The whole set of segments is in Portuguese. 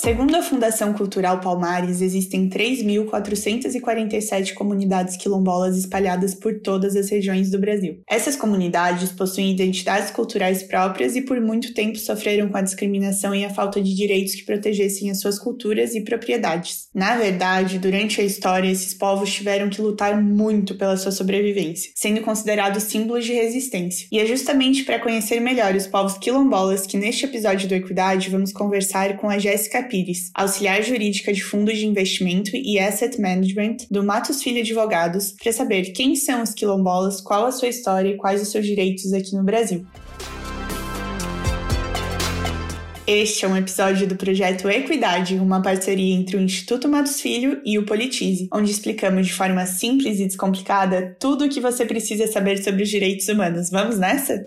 Segundo a Fundação Cultural Palmares, existem 3.447 comunidades quilombolas espalhadas por todas as regiões do Brasil. Essas comunidades possuem identidades culturais próprias e por muito tempo sofreram com a discriminação e a falta de direitos que protegessem as suas culturas e propriedades. Na verdade, durante a história, esses povos tiveram que lutar muito pela sua sobrevivência, sendo considerados símbolos de resistência. E é justamente para conhecer melhor os povos quilombolas que neste episódio do Equidade vamos conversar com a Jéssica Pires, auxiliar jurídica de fundos de investimento e asset management do Matos Filho Advogados, para saber quem são os quilombolas, qual a sua história e quais os seus direitos aqui no Brasil. Este é um episódio do projeto Equidade, uma parceria entre o Instituto Matos Filho e o Politize, onde explicamos de forma simples e descomplicada tudo o que você precisa saber sobre os direitos humanos. Vamos nessa?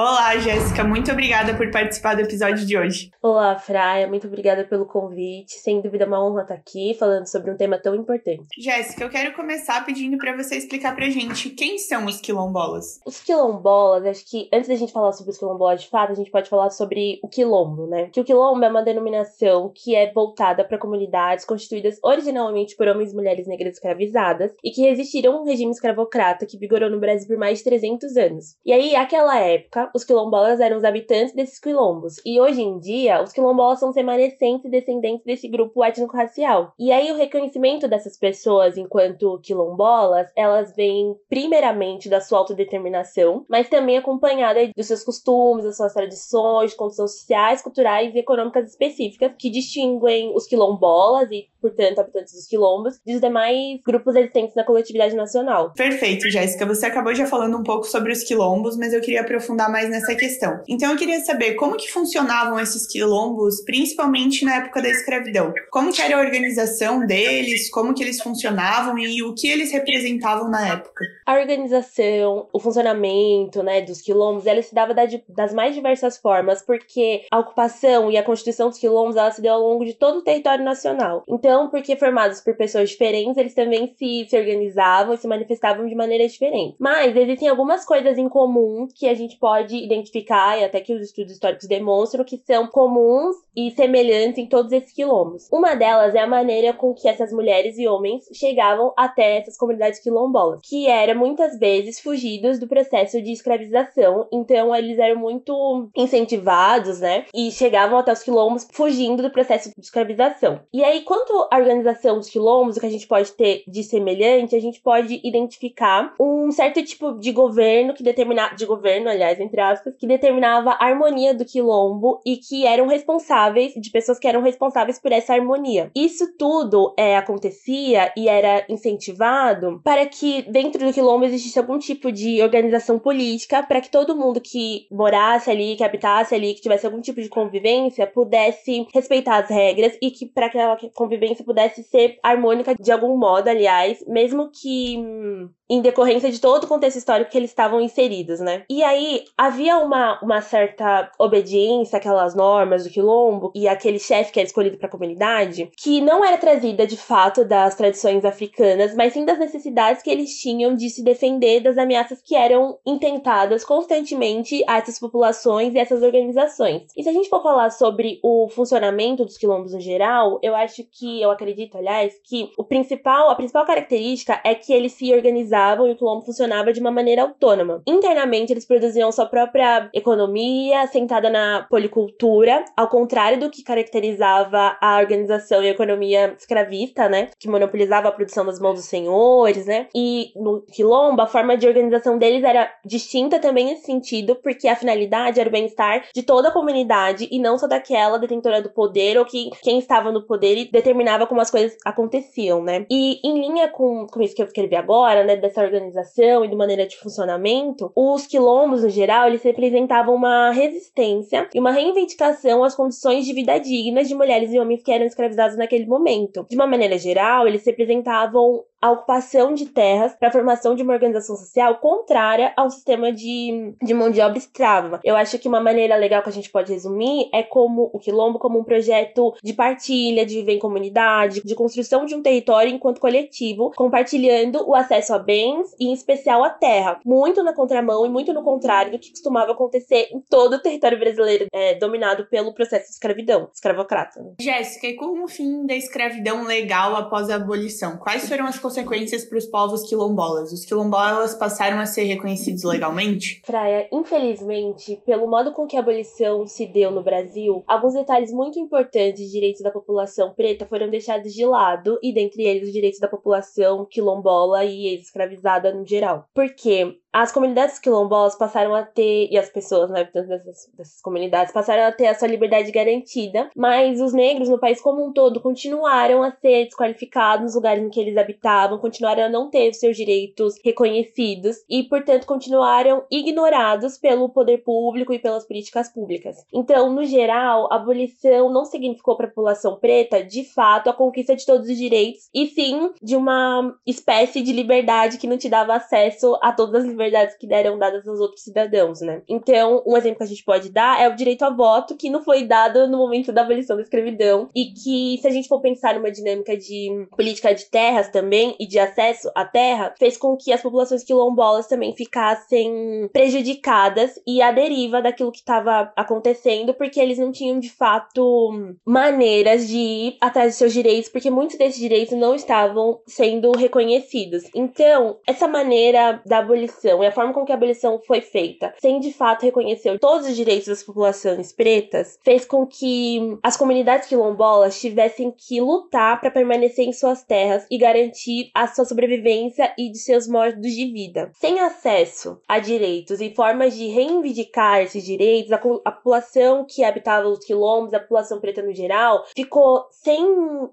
Olá, Jéssica, muito obrigada por participar do episódio de hoje. Olá, Fraia, muito obrigada pelo convite. Sem dúvida, é uma honra estar aqui falando sobre um tema tão importante. Jéssica, eu quero começar pedindo para você explicar pra gente quem são os quilombolas. Os quilombolas, acho que antes da gente falar sobre os quilombolas de fato, a gente pode falar sobre o quilombo, né? Que o quilombo é uma denominação que é voltada para comunidades constituídas originalmente por homens e mulheres negras escravizadas e que resistiram a um regime escravocrata que vigorou no Brasil por mais de 300 anos. E aí, aquela época, os quilombolas eram os habitantes desses quilombos. E hoje em dia, os quilombolas são remanescentes e descendentes desse grupo étnico-racial. E aí, o reconhecimento dessas pessoas enquanto quilombolas, elas vêm primeiramente da sua autodeterminação, mas também acompanhada dos seus costumes, das suas tradições, condições sociais, culturais e econômicas específicas que distinguem os quilombolas e, portanto, habitantes dos quilombos dos demais grupos existentes na coletividade nacional. Perfeito, Jéssica. Você acabou já falando um pouco sobre os quilombos, mas eu queria aprofundar mais mais nessa questão. Então eu queria saber como que funcionavam esses quilombos, principalmente na época da escravidão. Como que era a organização deles, como que eles funcionavam e o que eles representavam na época. A organização, o funcionamento, né, dos quilombos, ela se dava das mais diversas formas, porque a ocupação e a constituição dos quilombos, ela se deu ao longo de todo o território nacional. Então, porque formados por pessoas diferentes, eles também se, se organizavam e se manifestavam de maneiras diferentes. Mas existem algumas coisas em comum que a gente pode pode identificar, e até que os estudos históricos demonstram, que são comuns e semelhantes em todos esses quilombos. Uma delas é a maneira com que essas mulheres e homens chegavam até essas comunidades quilombolas, que era muitas vezes fugidos do processo de escravização, então eles eram muito incentivados, né? E chegavam até os quilombos fugindo do processo de escravização. E aí, quanto à organização dos quilombos, o que a gente pode ter de semelhante, a gente pode identificar um certo tipo de governo que determina de governo, aliás, entre aspas, que determinava a harmonia do quilombo e que eram responsáveis, de pessoas que eram responsáveis por essa harmonia. Isso tudo é, acontecia e era incentivado para que dentro do quilombo existisse algum tipo de organização política para que todo mundo que morasse ali, que habitasse ali, que tivesse algum tipo de convivência, pudesse respeitar as regras e que para que aquela convivência pudesse ser harmônica de algum modo, aliás, mesmo que hum, em decorrência de todo o contexto histórico que eles estavam inseridos, né? E aí havia uma, uma certa obediência àquelas normas do quilombo e aquele chefe que era escolhido para a comunidade, que não era trazida de fato das tradições africanas, mas sim das necessidades que eles tinham de se defender das ameaças que eram intentadas constantemente a essas populações e essas organizações. E se a gente for falar sobre o funcionamento dos quilombos no geral, eu acho que eu acredito, aliás, que o principal, a principal característica é que eles se organizavam e o quilombo funcionava de uma maneira autônoma. Internamente, eles produziam sua própria economia, sentada na policultura, ao contrário do que caracterizava a organização e a economia escravista, né? Que monopolizava a produção das mãos dos senhores, né? E no quilombo, a forma de organização deles era distinta também nesse sentido, porque a finalidade era o bem-estar de toda a comunidade e não só daquela detentora do poder ou que quem estava no poder e determinava como as coisas aconteciam, né? E em linha com, com isso que eu escrevi agora, né, dessa organização e de maneira de funcionamento, os quilombos, no geral, eles representavam uma resistência e uma reivindicação às condições de vida dignas de mulheres e homens que eram escravizados naquele momento. De uma maneira geral, eles representavam a ocupação de terras para a formação de uma organização social contrária ao sistema de, de mão de obra escrava. Eu acho que uma maneira legal que a gente pode resumir é como o quilombo como um projeto de partilha, de viver em comunidade, de construção de um território enquanto coletivo, compartilhando o acesso a bens e em especial a terra, muito na contramão e muito no contrário do que costumava acontecer em todo o território brasileiro é, dominado pelo processo de escravidão, escravocrata. Né? Jéssica, e com o fim da escravidão legal após a abolição, quais foram as consequências para os povos quilombolas? Os quilombolas passaram a ser reconhecidos legalmente? Fraia, infelizmente, pelo modo com que a abolição se deu no Brasil, alguns detalhes muito importantes de direitos da população preta foram deixados de lado, e dentre eles os direitos da população quilombola e ex-escravizada no geral. Por quê? As comunidades quilombolas passaram a ter, e as pessoas né, dessas, dessas comunidades passaram a ter a sua liberdade garantida, mas os negros no país como um todo continuaram a ser desqualificados nos lugares em que eles habitavam, continuaram a não ter seus direitos reconhecidos e, portanto, continuaram ignorados pelo poder público e pelas políticas públicas. Então, no geral, a abolição não significou para a população preta, de fato, a conquista de todos os direitos, e sim de uma espécie de liberdade que não te dava acesso a todas as liberdades que deram dadas aos outros cidadãos, né? Então, um exemplo que a gente pode dar é o direito ao voto, que não foi dado no momento da abolição da escravidão, e que, se a gente for pensar numa dinâmica de política de terras também e de acesso à terra, fez com que as populações quilombolas também ficassem prejudicadas e à deriva daquilo que estava acontecendo, porque eles não tinham de fato maneiras de ir atrás de seus direitos, porque muitos desses direitos não estavam sendo reconhecidos. Então, essa maneira da abolição abolição e a forma com que a abolição foi feita, sem de fato reconhecer todos os direitos das populações pretas, fez com que as comunidades quilombolas tivessem que lutar para permanecer em suas terras e garantir a sua sobrevivência e de seus modos de vida. Sem acesso a direitos e formas de reivindicar esses direitos, a, a população que habitava os quilombos, a população preta no geral, ficou sem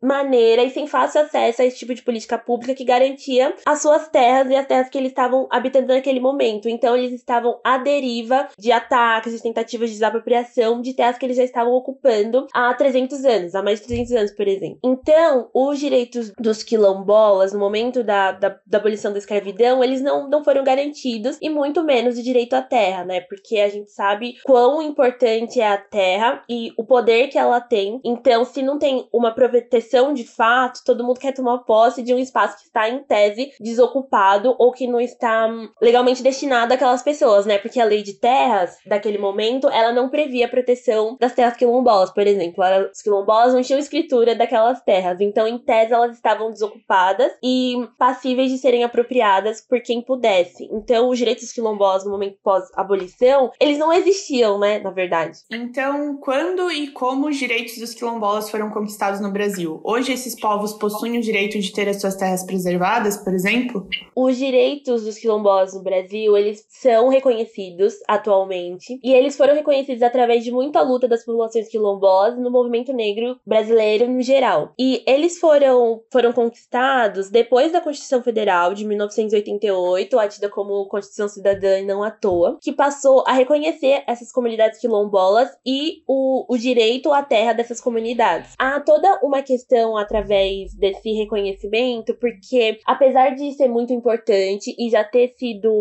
maneira e sem fácil acesso a esse tipo de política pública que garantia as suas terras e as terras que eles estavam habitando naquele momento. Então eles estavam à deriva de ataques, de tentativas de desapropriação de terras que eles já estavam ocupando há 300 anos, há mais de 300 anos, por exemplo. Então, os direitos dos quilombolas no momento da, da, da abolição da escravidão, eles não, não foram garantidos e muito menos o direito à terra, né? Porque a gente sabe quão importante é a terra e o poder que ela tem. Então, se não tem uma proteção de fato, todo mundo quer tomar posse de um espaço que está em tese desocupado ou que não está legalmente destinado àquelas pessoas, né? Porque a lei de terras, daquele momento, ela não previa a proteção das terras quilombolas, por exemplo. Os quilombolas não tinham escritura daquelas terras. Então, em tese, elas estavam desocupadas e passíveis de serem apropriadas por quem pudesse. Então, os direitos dos quilombolas no momento pós-abolição, eles não existiam, né? Na verdade. Então, quando e como os direitos dos quilombolas foram conquistados no Brasil? Hoje, esses povos possuem o direito de ter as suas terras preservadas, por exemplo? Os direitos dos quilombolas Brasil, eles são reconhecidos atualmente. E eles foram reconhecidos através de muita luta das populações quilombolas no movimento negro brasileiro no geral. E eles foram, foram conquistados depois da Constituição Federal de 1988, atida como Constituição Cidadã e não à toa, que passou a reconhecer essas comunidades quilombolas e o, o direito à terra dessas comunidades. Há toda uma questão através desse reconhecimento, porque apesar de ser muito importante e já ter sido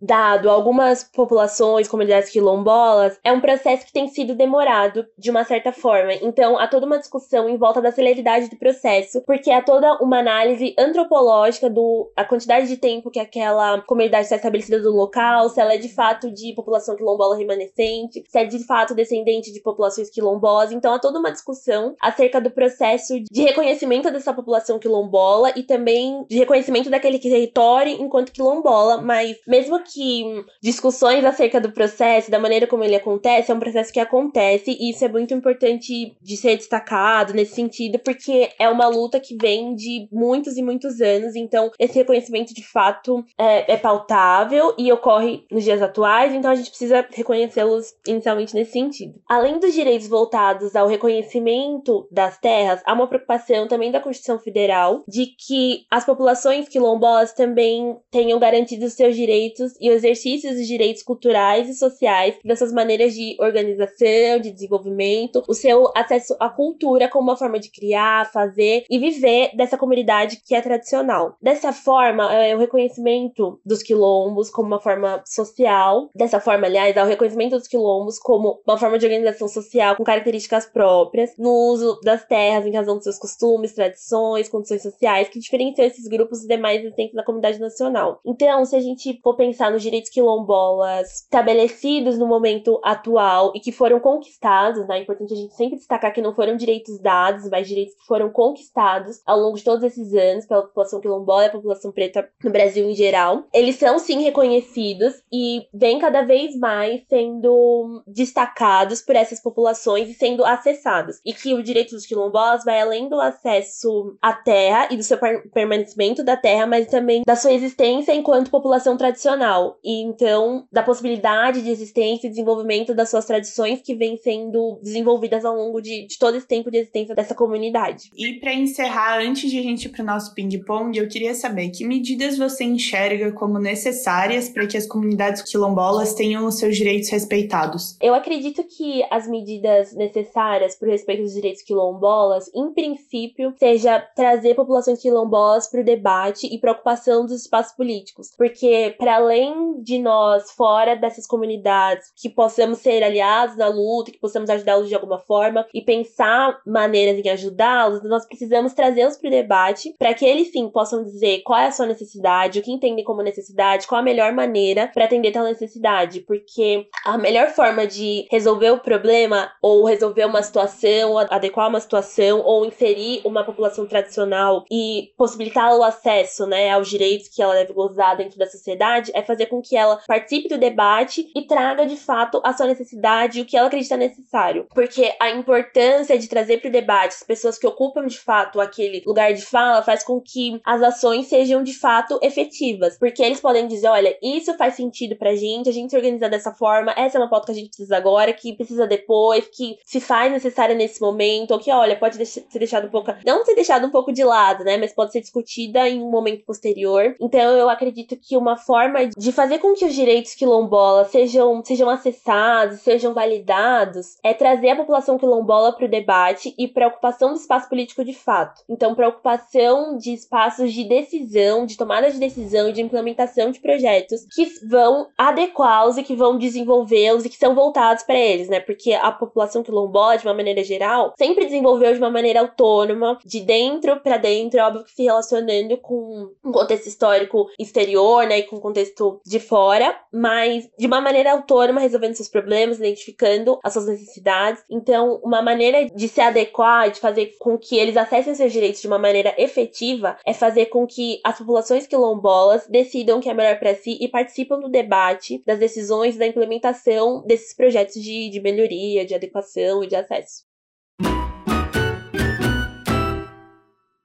dado a algumas populações, comunidades quilombolas, é um processo que tem sido demorado de uma certa forma. Então, há toda uma discussão em volta da celeridade do processo, porque há toda uma análise antropológica do a quantidade de tempo que aquela comunidade está estabelecida no local, se ela é de fato de população quilombola remanescente, se é de fato descendente de populações quilombolas. Então, há toda uma discussão acerca do processo de reconhecimento dessa população quilombola e também de reconhecimento daquele território enquanto quilombola, mas mesmo que discussões acerca do processo, da maneira como ele acontece, é um processo que acontece e isso é muito importante de ser destacado nesse sentido, porque é uma luta que vem de muitos e muitos anos, então esse reconhecimento de fato é, é pautável e ocorre nos dias atuais, então a gente precisa reconhecê-los inicialmente nesse sentido. Além dos direitos voltados ao reconhecimento das terras, há uma preocupação também da Constituição Federal de que as populações quilombolas também tenham garantidos seus direitos e o exercício dos direitos culturais e sociais, das suas maneiras de organização, de desenvolvimento, o seu acesso à cultura como uma forma de criar, fazer e viver dessa comunidade que é tradicional. Dessa forma, é o reconhecimento dos quilombos como uma forma social, dessa forma, aliás, é o reconhecimento dos quilombos como uma forma de organização social com características próprias, no uso das terras em razão dos seus costumes, tradições, condições sociais, que diferenciam esses grupos dos demais existentes da comunidade nacional. Então, se a gente for pensar nos direitos quilombolas estabelecidos no momento atual e que foram conquistados, né? É importante a gente sempre destacar que não foram direitos dados, mas direitos que foram conquistados ao longo de todos esses anos pela população quilombola e a população preta no Brasil em geral. Eles são sim reconhecidos e vêm cada vez mais sendo destacados por essas populações e sendo acessados. E que o direito dos quilombolas vai além do acesso à terra e do seu permanecimento da terra, mas também da sua existência enquanto população tradicional. E então, da possibilidade de existência e desenvolvimento das suas tradições que vêm sendo desenvolvidas ao longo de, de todo esse tempo de existência dessa comunidade. E para encerrar, antes de a gente ir para o nosso ping-pong, eu queria saber que medidas você enxerga como necessárias para que as comunidades quilombolas tenham os seus direitos respeitados? Eu acredito que as medidas necessárias para o respeito dos direitos quilombolas, em princípio, seja trazer populações quilombolas para o debate e preocupação dos espaços políticos. Porque, para além de nós, fora dessas comunidades, que possamos ser aliados na luta, que possamos ajudá-los de alguma forma e pensar maneiras em ajudá-los, nós precisamos trazê-los para o debate para que eles sim possam dizer qual é a sua necessidade, o que entendem como necessidade, qual a melhor maneira para atender tal necessidade. Porque a melhor forma de resolver o problema ou resolver uma situação, adequar uma situação ou inserir uma população tradicional e possibilitar o acesso né, aos direitos que ela deve gozar dentro da sociedade é fazer com que ela participe do debate e traga de fato a sua necessidade e o que ela acredita necessário. Porque a importância de trazer para o debate as pessoas que ocupam de fato aquele lugar de fala faz com que as ações sejam de fato efetivas. Porque eles podem dizer: olha, isso faz sentido pra gente, a gente se organiza dessa forma, essa é uma pauta que a gente precisa agora, que precisa depois, que se faz necessária nesse momento, ou que, olha, pode ser deixado um pouco. Não ser deixado um pouco de lado, né? Mas pode ser discutida em um momento posterior. Então eu acredito que uma forma de fazer com que os direitos quilombolas sejam, sejam acessados, sejam validados, é trazer a população quilombola para o debate e preocupação do espaço político de fato. Então, preocupação de espaços de decisão, de tomada de decisão e de implementação de projetos que vão adequá-los e que vão desenvolvê-los e que são voltados para eles, né? Porque a população quilombola, de uma maneira geral, sempre desenvolveu de uma maneira autônoma, de dentro para dentro, é óbvio que se relacionando com um contexto histórico exterior, né, com contexto de fora, mas de uma maneira autônoma, resolvendo seus problemas, identificando as suas necessidades. Então, uma maneira de se adequar, de fazer com que eles acessem seus direitos de uma maneira efetiva, é fazer com que as populações quilombolas decidam o que é melhor para si e participam do debate, das decisões, da implementação desses projetos de, de melhoria, de adequação e de acesso.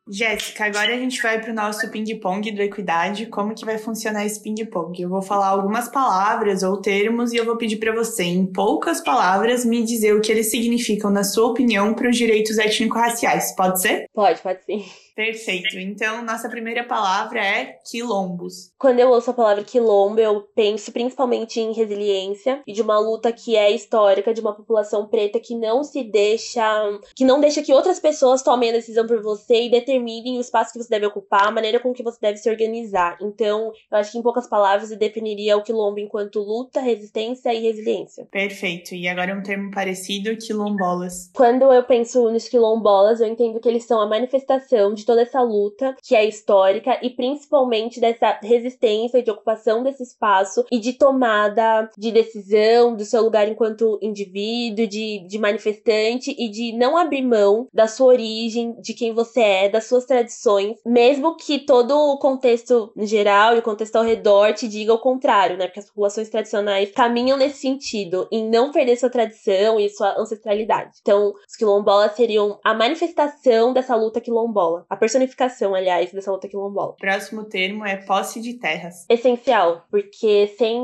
Jéssica, agora a gente vai para o nosso ping-pong do Equidade. Como que vai funcionar esse ping-pong? Eu vou falar algumas palavras ou termos e eu vou pedir para você, em poucas palavras, me dizer o que eles significam, na sua opinião, para os direitos étnico-raciais. Pode ser? Pode, pode sim. Perfeito. Então, nossa primeira palavra é quilombos. Quando eu ouço a palavra quilombo, eu penso principalmente em resiliência e de uma luta que é histórica de uma população preta que não se deixa, que não deixa que outras pessoas tomem a decisão por você e determinem determinem o espaço que você deve ocupar, a maneira com que você deve se organizar. Então, eu acho que em poucas palavras eu definiria o quilombo enquanto luta, resistência e resiliência. Perfeito. E agora um termo parecido, quilombolas. Quando eu penso nos quilombolas, eu entendo que eles são a manifestação de toda essa luta que é histórica e principalmente dessa resistência de ocupação desse espaço e de tomada de decisão do seu lugar enquanto indivíduo, de, de manifestante e de não abrir mão da sua origem, de quem você é, das suas tradições, mesmo que todo o contexto geral e o contexto ao redor te diga o contrário, né? Porque as populações tradicionais caminham nesse sentido, em não perder sua tradição e sua ancestralidade. Então, os quilombolas seriam a manifestação dessa luta quilombola, a personificação, aliás, dessa luta quilombola. O próximo termo é posse de terras. Essencial, porque sem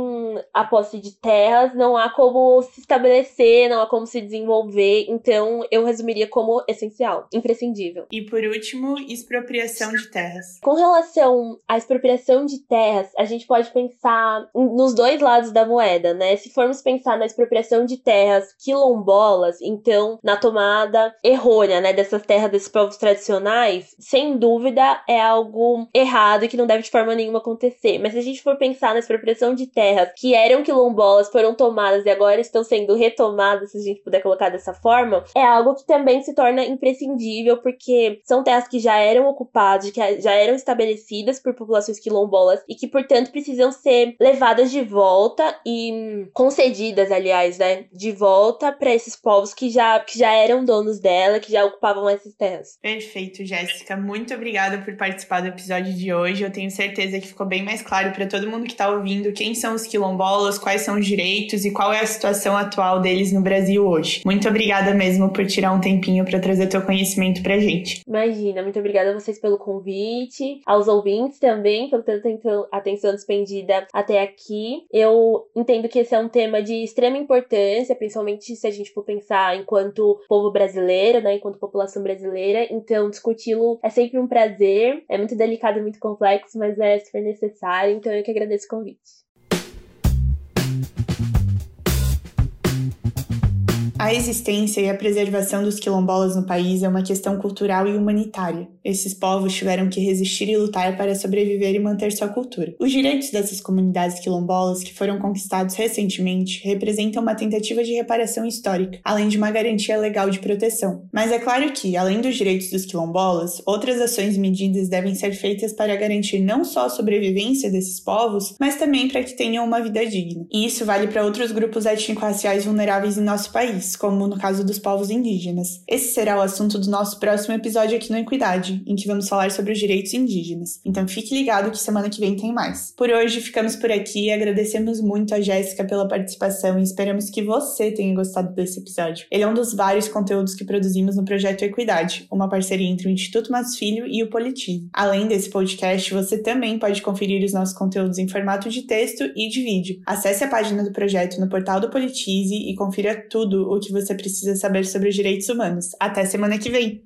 a posse de terras não há como se estabelecer, não há como se desenvolver. Então, eu resumiria como essencial, imprescindível. E por último, expropriação de terras. Com relação à expropriação de terras, a gente pode pensar nos dois lados da moeda, né? Se formos pensar na expropriação de terras quilombolas, então na tomada errônea, né, dessas terras desses povos tradicionais, sem dúvida é algo errado e que não deve de forma nenhuma acontecer. Mas se a gente for pensar na expropriação de terras que eram quilombolas, foram tomadas e agora estão sendo retomadas, se a gente puder colocar dessa forma, é algo que também se torna imprescindível, porque são terras que já eram ocupadas, que já eram estabelecidas por populações quilombolas e que, portanto, precisam ser levadas de volta e concedidas, aliás, né, de volta para esses povos que já, que já eram donos dela, que já ocupavam essas terras. Perfeito, Jéssica. Muito obrigada por participar do episódio de hoje. Eu tenho certeza que ficou bem mais claro para todo mundo que está ouvindo quem são os quilombolas, quais são os direitos e qual é a situação atual deles no Brasil hoje. Muito obrigada mesmo por tirar um tempinho para trazer teu conhecimento pra gente. Imagina, muito obrigada a vocês pelo convite, aos ouvintes também, pela tanta atenção despendida até aqui. Eu entendo que esse é um tema de extrema importância, principalmente se a gente for pensar enquanto povo brasileiro, né, enquanto população brasileira. Então, discuti-lo é sempre um prazer. É muito delicado muito complexo, mas é super necessário. Então, eu que agradeço o convite. A existência e a preservação dos quilombolas no país é uma questão cultural e humanitária. Esses povos tiveram que resistir e lutar para sobreviver e manter sua cultura. Os direitos dessas comunidades quilombolas, que foram conquistados recentemente, representam uma tentativa de reparação histórica, além de uma garantia legal de proteção. Mas é claro que, além dos direitos dos quilombolas, outras ações e medidas devem ser feitas para garantir não só a sobrevivência desses povos, mas também para que tenham uma vida digna. E isso vale para outros grupos étnico-raciais vulneráveis em nosso país, como no caso dos povos indígenas. Esse será o assunto do nosso próximo episódio aqui no Equidade, em que vamos falar sobre os direitos indígenas. Então fique ligado que semana que vem tem mais. Por hoje ficamos por aqui e agradecemos muito a Jéssica pela participação e esperamos que você tenha gostado desse episódio. Ele é um dos vários conteúdos que produzimos no projeto Equidade, uma parceria entre o Instituto Mas Filho e o Politivo. Além desse podcast, você também pode conferir os nossos conteúdos em formato de texto e de vídeo. Acesse a página do projeto no portal do Politize e confira tudo o que você precisa saber sobre os direitos humanos. Até semana que vem!